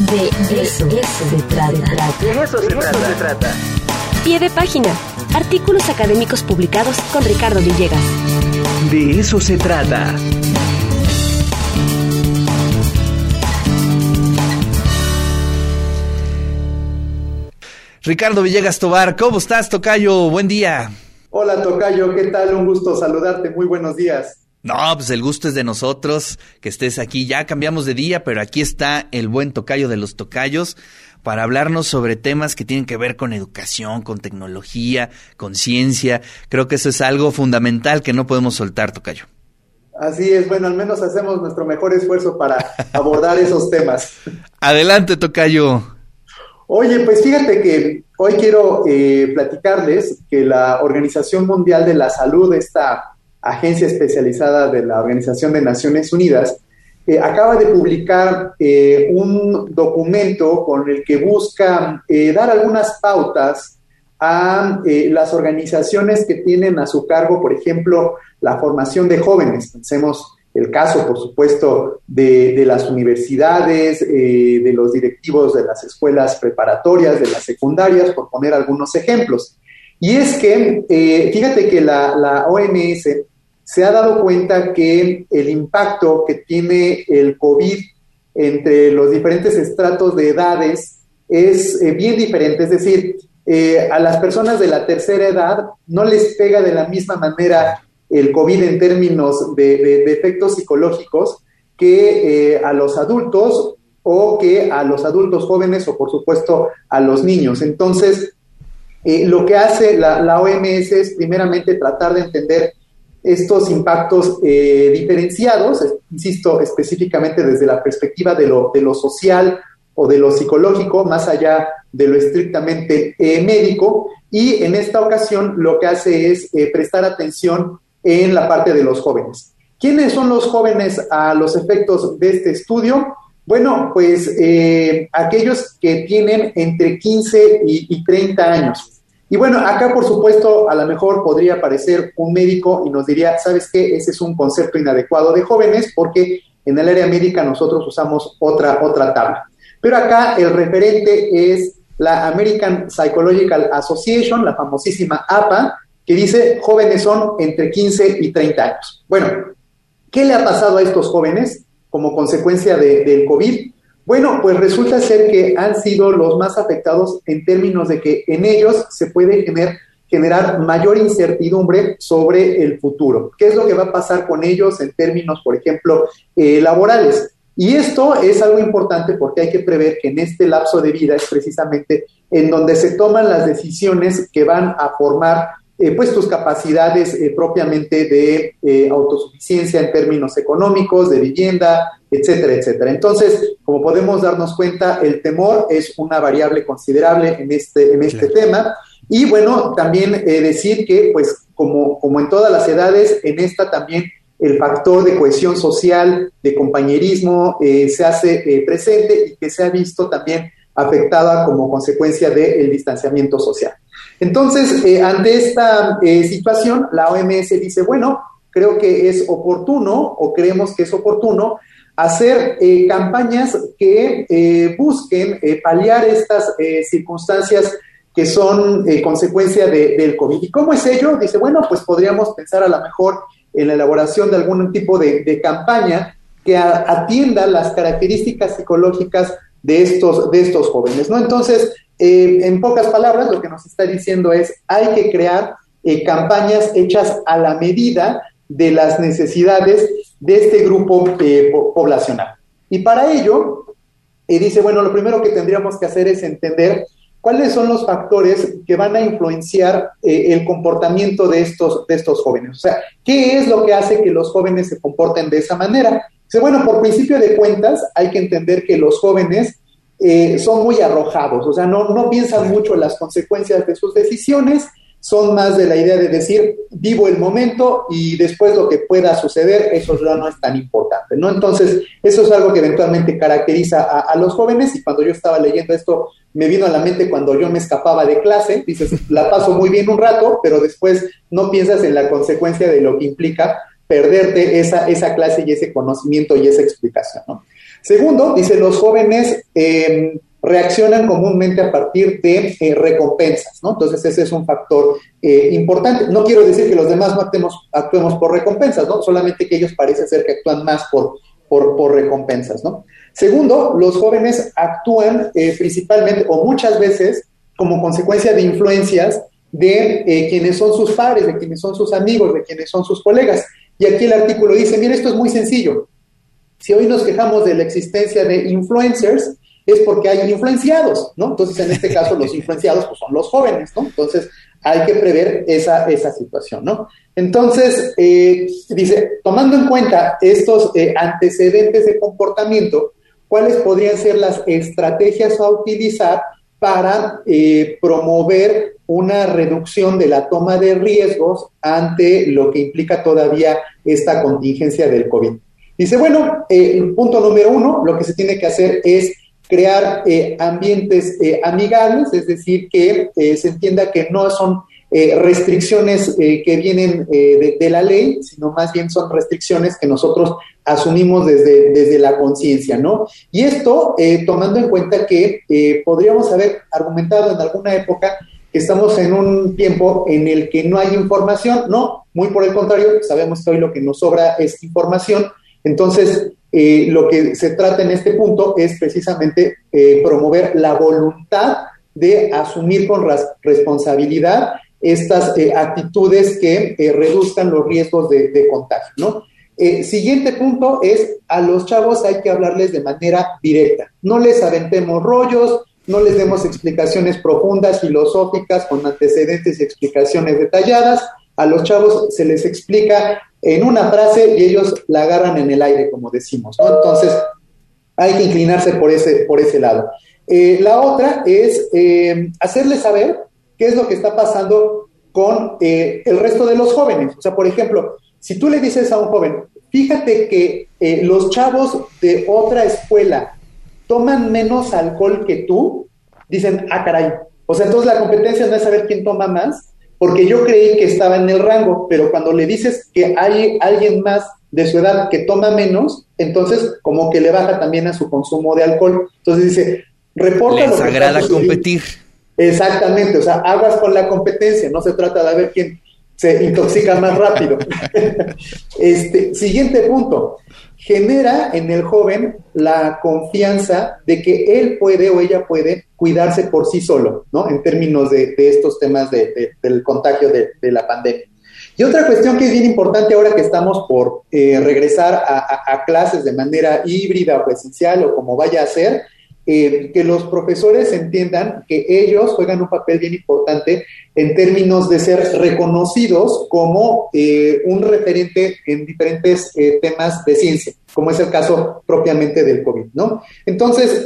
De eso, se trata. De eso, se, trata. Pie de página. Artículos académicos publicados con Ricardo Villegas. De eso se trata. Ricardo Villegas Tobar, ¿cómo estás, Tocayo? Buen día. Hola, Tocayo, ¿qué tal? Un gusto saludarte. Muy buenos días. No, pues el gusto es de nosotros que estés aquí. Ya cambiamos de día, pero aquí está el buen tocayo de los tocayos para hablarnos sobre temas que tienen que ver con educación, con tecnología, con ciencia. Creo que eso es algo fundamental que no podemos soltar, tocayo. Así es, bueno, al menos hacemos nuestro mejor esfuerzo para abordar esos temas. Adelante, tocayo. Oye, pues fíjate que hoy quiero eh, platicarles que la Organización Mundial de la Salud, esta agencia especializada de la Organización de Naciones Unidas, eh, acaba de publicar eh, un documento con el que busca eh, dar algunas pautas a las organizaciones que tienen a su cargo, por ejemplo, la formación de jóvenes. Pensemos el caso, por supuesto, de, las universidades, de los directivos de las escuelas preparatorias, de las secundarias, por poner algunos ejemplos. Y es que, fíjate que la, la OMS se ha dado cuenta que el impacto que tiene el COVID entre los diferentes estratos de edades es eh, bien diferente. Es decir, eh, a las personas de la tercera edad no les pega de la misma manera el COVID en términos de, efectos psicológicos que eh, a los adultos o que a los adultos jóvenes o por supuesto a los niños. Entonces, lo que hace la, la OMS es primeramente tratar de entender estos impactos eh, diferenciados, insisto, específicamente desde la perspectiva de lo, de lo, social o de lo psicológico, más allá de lo estrictamente eh, médico, y en esta ocasión lo que hace es eh, prestar atención en la parte de los jóvenes. ¿Quiénes son los jóvenes a los efectos de este estudio? Bueno, pues aquellos que tienen entre 15 y, y 30 años. Y bueno, acá por supuesto a lo mejor podría aparecer un médico y nos diría, ¿sabes qué? Ese es un concepto inadecuado de jóvenes porque en el área médica nosotros usamos otra, otra tabla. Pero acá el referente es la American Psychological Association, la famosísima APA, que dice jóvenes son entre 15 y 30 años. Bueno, ¿qué le ha pasado a estos jóvenes como consecuencia del COVID? Bueno, pues resulta ser que han sido los más afectados en términos de que en ellos se puede generar mayor incertidumbre sobre el futuro. ¿Qué es lo que va a pasar con ellos en términos, por ejemplo, eh, laborales? Y esto es algo importante porque hay que prever que en este lapso de vida es precisamente en donde se toman las decisiones que van a formar eh, pues tus capacidades eh, propiamente de autosuficiencia en términos económicos, de vivienda, etcétera, etcétera. Entonces, como podemos darnos cuenta, el temor es una variable considerable en este, en este tema. Y bueno, también eh, decir que, pues, como, como en todas las edades, en esta también el factor de cohesión social, de compañerismo, eh, se hace eh, presente y que se ha visto también afectada como consecuencia del distanciamiento social. Entonces, ante esta situación, la OMS dice, bueno, creo que es oportuno o creemos que es oportuno hacer eh, campañas que eh, busquen eh, paliar estas circunstancias que son consecuencia del COVID. ¿Y cómo es ello? Dice, bueno, pues podríamos pensar a lo mejor en la elaboración de algún tipo de, campaña que atienda las características psicológicas de estos, de estos jóvenes, ¿no? Entonces, en pocas palabras, lo que nos está diciendo es, hay que crear campañas hechas a la medida de las necesidades de este grupo eh, poblacional. Y para ello, eh, dice, bueno, lo primero que tendríamos que hacer es entender cuáles son los factores que van a influenciar eh, el comportamiento de estos, de estos jóvenes. O sea, ¿qué es lo que hace que los jóvenes se comporten de esa manera? Dice, bueno, por principio de cuentas, hay que entender que los jóvenes son muy arrojados, o sea, no, no piensan mucho en las consecuencias de sus decisiones son más de la idea de decir, vivo el momento y después lo que pueda suceder, eso ya no es tan importante, ¿no? Entonces, eso es algo que eventualmente caracteriza a, los jóvenes y cuando yo estaba leyendo esto, me vino a la mente cuando yo me escapaba de clase, dices, la paso muy bien un rato, pero después no piensas en la consecuencia de lo que implica perderte esa, esa clase y ese conocimiento y esa explicación, ¿no? Segundo, dice, los jóvenes eh, reaccionan comúnmente a partir de eh, recompensas, ¿no? Entonces ese es un factor eh, importante. No quiero decir que los demás no actuemos, por recompensas, ¿no? Solamente que ellos parece ser que actúan más por, por, por recompensas, ¿no? Segundo, los jóvenes actúan principalmente o muchas veces como consecuencia de influencias de quienes son sus padres, de quienes son sus amigos, de quienes son sus colegas. Y aquí el artículo dice, mire, esto es muy sencillo. Si hoy nos quejamos de la existencia de influencers, es porque hay influenciados, ¿no? Entonces, en este caso, los influenciados pues, son los jóvenes, ¿no? Entonces, hay que prever esa, esa situación, ¿no? Entonces, eh, dice, tomando en cuenta estos eh, antecedentes de comportamiento, ¿cuáles podrían ser las estrategias a utilizar para eh, promover una reducción de la toma de riesgos ante lo que implica todavía esta contingencia del COVID? Dice, bueno, el punto número uno, lo que se tiene que hacer es crear eh, ambientes eh, amigables, es decir, que eh, se entienda que no son restricciones que vienen de, la ley, sino más bien son restricciones que nosotros asumimos desde, desde la conciencia, ¿no? Y esto tomando en cuenta que podríamos haber argumentado en alguna época que estamos en un tiempo en el que no hay información, no, muy por el contrario, sabemos que hoy lo que nos sobra es información, entonces eh, lo que se trata en este punto es precisamente eh, promover la voluntad de asumir con responsabilidad estas eh, actitudes que reduzcan los riesgos de, contagio, ¿no? siguiente punto es a los chavos hay que hablarles de manera directa. No les aventemos rollos, no les demos explicaciones profundas, filosóficas, con antecedentes y explicaciones detalladas. A los chavos se les explica en una frase y ellos la agarran en el aire, como decimos, ¿no? Entonces, hay que inclinarse por ese, por ese lado. Eh, la otra es eh, hacerles saber qué es lo que está pasando con eh, el resto de los jóvenes. O sea, por ejemplo, si tú le dices a un joven, fíjate que los chavos de otra escuela toman menos alcohol que tú, dicen, ah, caray. O sea, entonces la competencia no es saber quién toma más, porque yo creí que estaba en el rango, pero cuando le dices que hay alguien más de su edad que toma menos, entonces como que le baja también a su consumo de alcohol. Entonces dice, reporta Les agrada competir. Exactamente, o sea, aguas con la competencia, no se trata de ver quién se intoxica más rápido. este, siguiente punto, genera en el joven la confianza de que él puede o ella puede cuidarse por sí solo, ¿no? En términos de, estos temas del contagio de, la pandemia. Y otra cuestión que es bien importante ahora que estamos por eh, regresar a, clases de manera híbrida o presencial o como vaya a ser, eh, que los profesores entiendan que ellos juegan un papel bien importante en términos de ser reconocidos como eh, un referente en diferentes eh, temas de ciencia, como es el caso propiamente del COVID, ¿no? Entonces,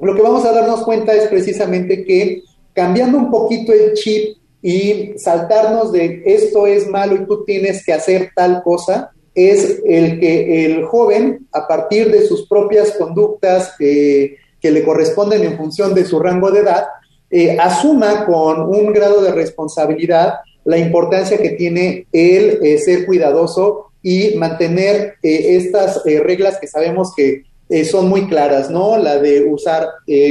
lo que vamos a darnos cuenta es precisamente que cambiando un poquito el chip y saltarnos de esto es malo y tú tienes que hacer tal cosa, es el que el joven, a partir de sus propias conductas que le corresponden en función de su rango de edad, eh, asuma con un grado de responsabilidad la importancia que tiene el eh, ser cuidadoso y mantener eh, estas reglas que sabemos que son muy claras, ¿no? La de usar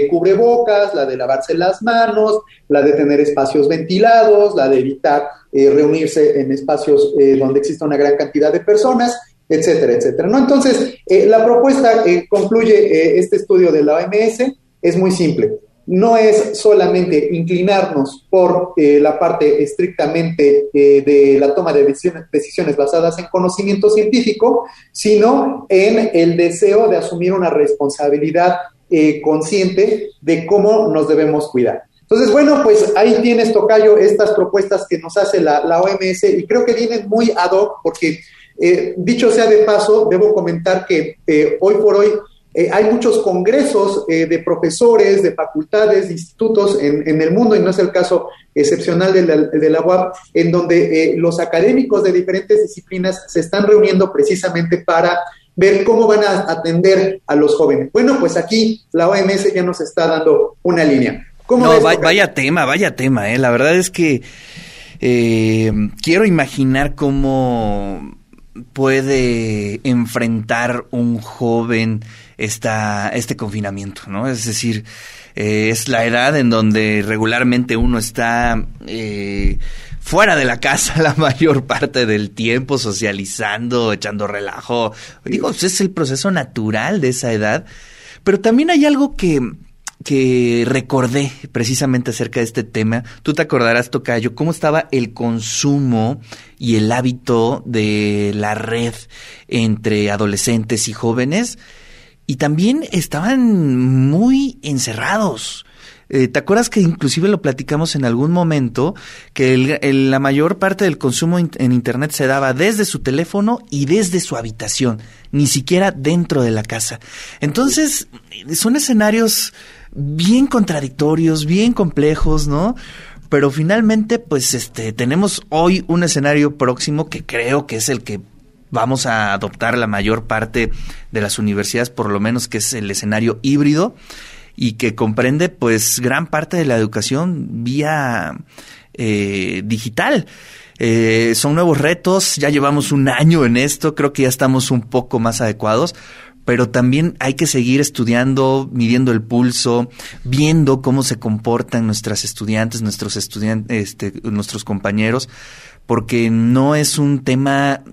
cubrebocas, la de lavarse las manos, la de tener espacios ventilados, la de evitar reunirse en espacios donde exista una gran cantidad de personas, etcétera, etcétera, ¿no? Entonces, la propuesta concluye este estudio de la OMS, es muy simple no es solamente inclinarnos por eh, la parte estrictamente eh, de la toma de decisiones, basadas en conocimiento científico, sino en el deseo de asumir una responsabilidad eh, consciente de cómo nos debemos cuidar. Entonces, bueno, pues ahí tienes, Tocayo, estas propuestas que nos hace la, la OMS y creo que vienen muy ad hoc porque, dicho sea de paso, debo comentar que hoy por hoy eh, hay muchos congresos eh, de profesores, de facultades, de institutos en, el mundo, y no es el caso excepcional de la, de la UAP, en donde eh, los académicos de diferentes disciplinas se están reuniendo precisamente para ver cómo van a atender a los jóvenes. Bueno, pues aquí la OMS ya nos está dando una línea. no, vaya, tema, vaya tema, La verdad es que quiero imaginar cómo puede enfrentar un joven esta, este confinamiento, ¿no? Es decir, eh, es la edad en donde regularmente uno está eh, fuera de la casa la mayor parte del tiempo, socializando, echando relajo. Digo, pues, es el proceso natural de esa edad. Pero también hay algo que, que recordé precisamente acerca de este tema. Tú te acordarás, Tocayo, cómo estaba el consumo y el hábito de la red entre adolescentes y jóvenes. Y también estaban muy encerrados. Eh, ¿Te acuerdas que inclusive lo platicamos en algún momento, que la mayor parte del consumo en Internet se daba desde su teléfono y desde su habitación, ni siquiera dentro de la casa? Entonces, son escenarios bien contradictorios, bien complejos, ¿no? Pero finalmente, pues, este, tenemos hoy un escenario próximo que creo que es el que vamos a adoptar la mayor parte de las universidades, por lo menos que es el escenario híbrido y que comprende pues gran parte de la educación vía eh, digital. Eh, son nuevos retos, ya llevamos un año en esto, creo que ya estamos un poco más adecuados, pero también hay que seguir estudiando, midiendo el pulso, viendo cómo se comportan nuestras estudiantes, nuestros estudiantes, este, nuestros compañeros, porque no es un tema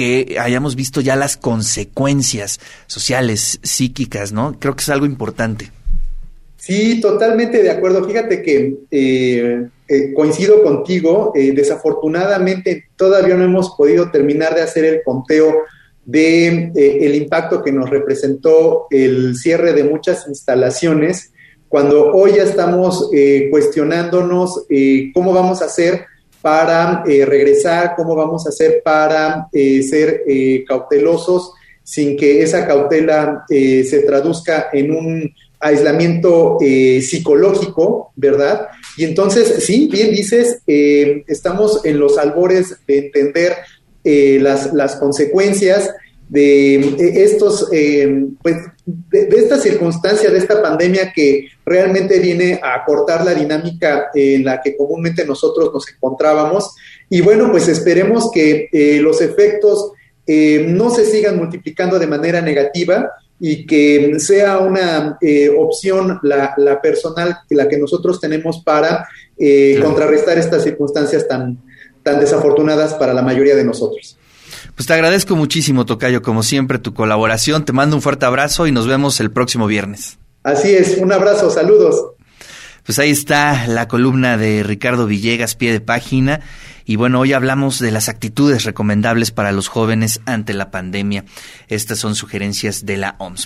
que hayamos visto ya las consecuencias sociales, psíquicas, ¿no? Creo que es algo importante. Sí, totalmente de acuerdo. Fíjate que eh, eh, coincido contigo. Eh, desafortunadamente todavía no hemos podido terminar de hacer el conteo de el impacto que nos representó el cierre de muchas instalaciones. Cuando hoy ya estamos cuestionándonos cómo vamos a hacer para regresar, cómo vamos a hacer para ser cautelosos sin que esa cautela se traduzca en un aislamiento eh, psicológico, ¿verdad? Y entonces, sí, bien dices, eh, estamos en los albores de entender eh, las, las, consecuencias de estos, pues, de, esta circunstancia, de esta pandemia que realmente viene a cortar la dinámica en la que comúnmente nosotros nos encontrábamos. Y bueno, pues esperemos que los efectos no se sigan multiplicando de manera negativa, y que sea una eh, opción la, la, personal, la que nosotros tenemos para eh, contrarrestar estas circunstancias tan, tan desafortunadas para la mayoría de nosotros. Pues te agradezco muchísimo, Tocayo, como siempre, tu colaboración. Te mando un fuerte abrazo y nos vemos el próximo viernes. Así es, un abrazo, saludos. Pues ahí está la columna de Ricardo Villegas, pie de página. Y bueno, hoy hablamos de las actitudes recomendables para los jóvenes ante la pandemia. Estas son sugerencias de la OMS.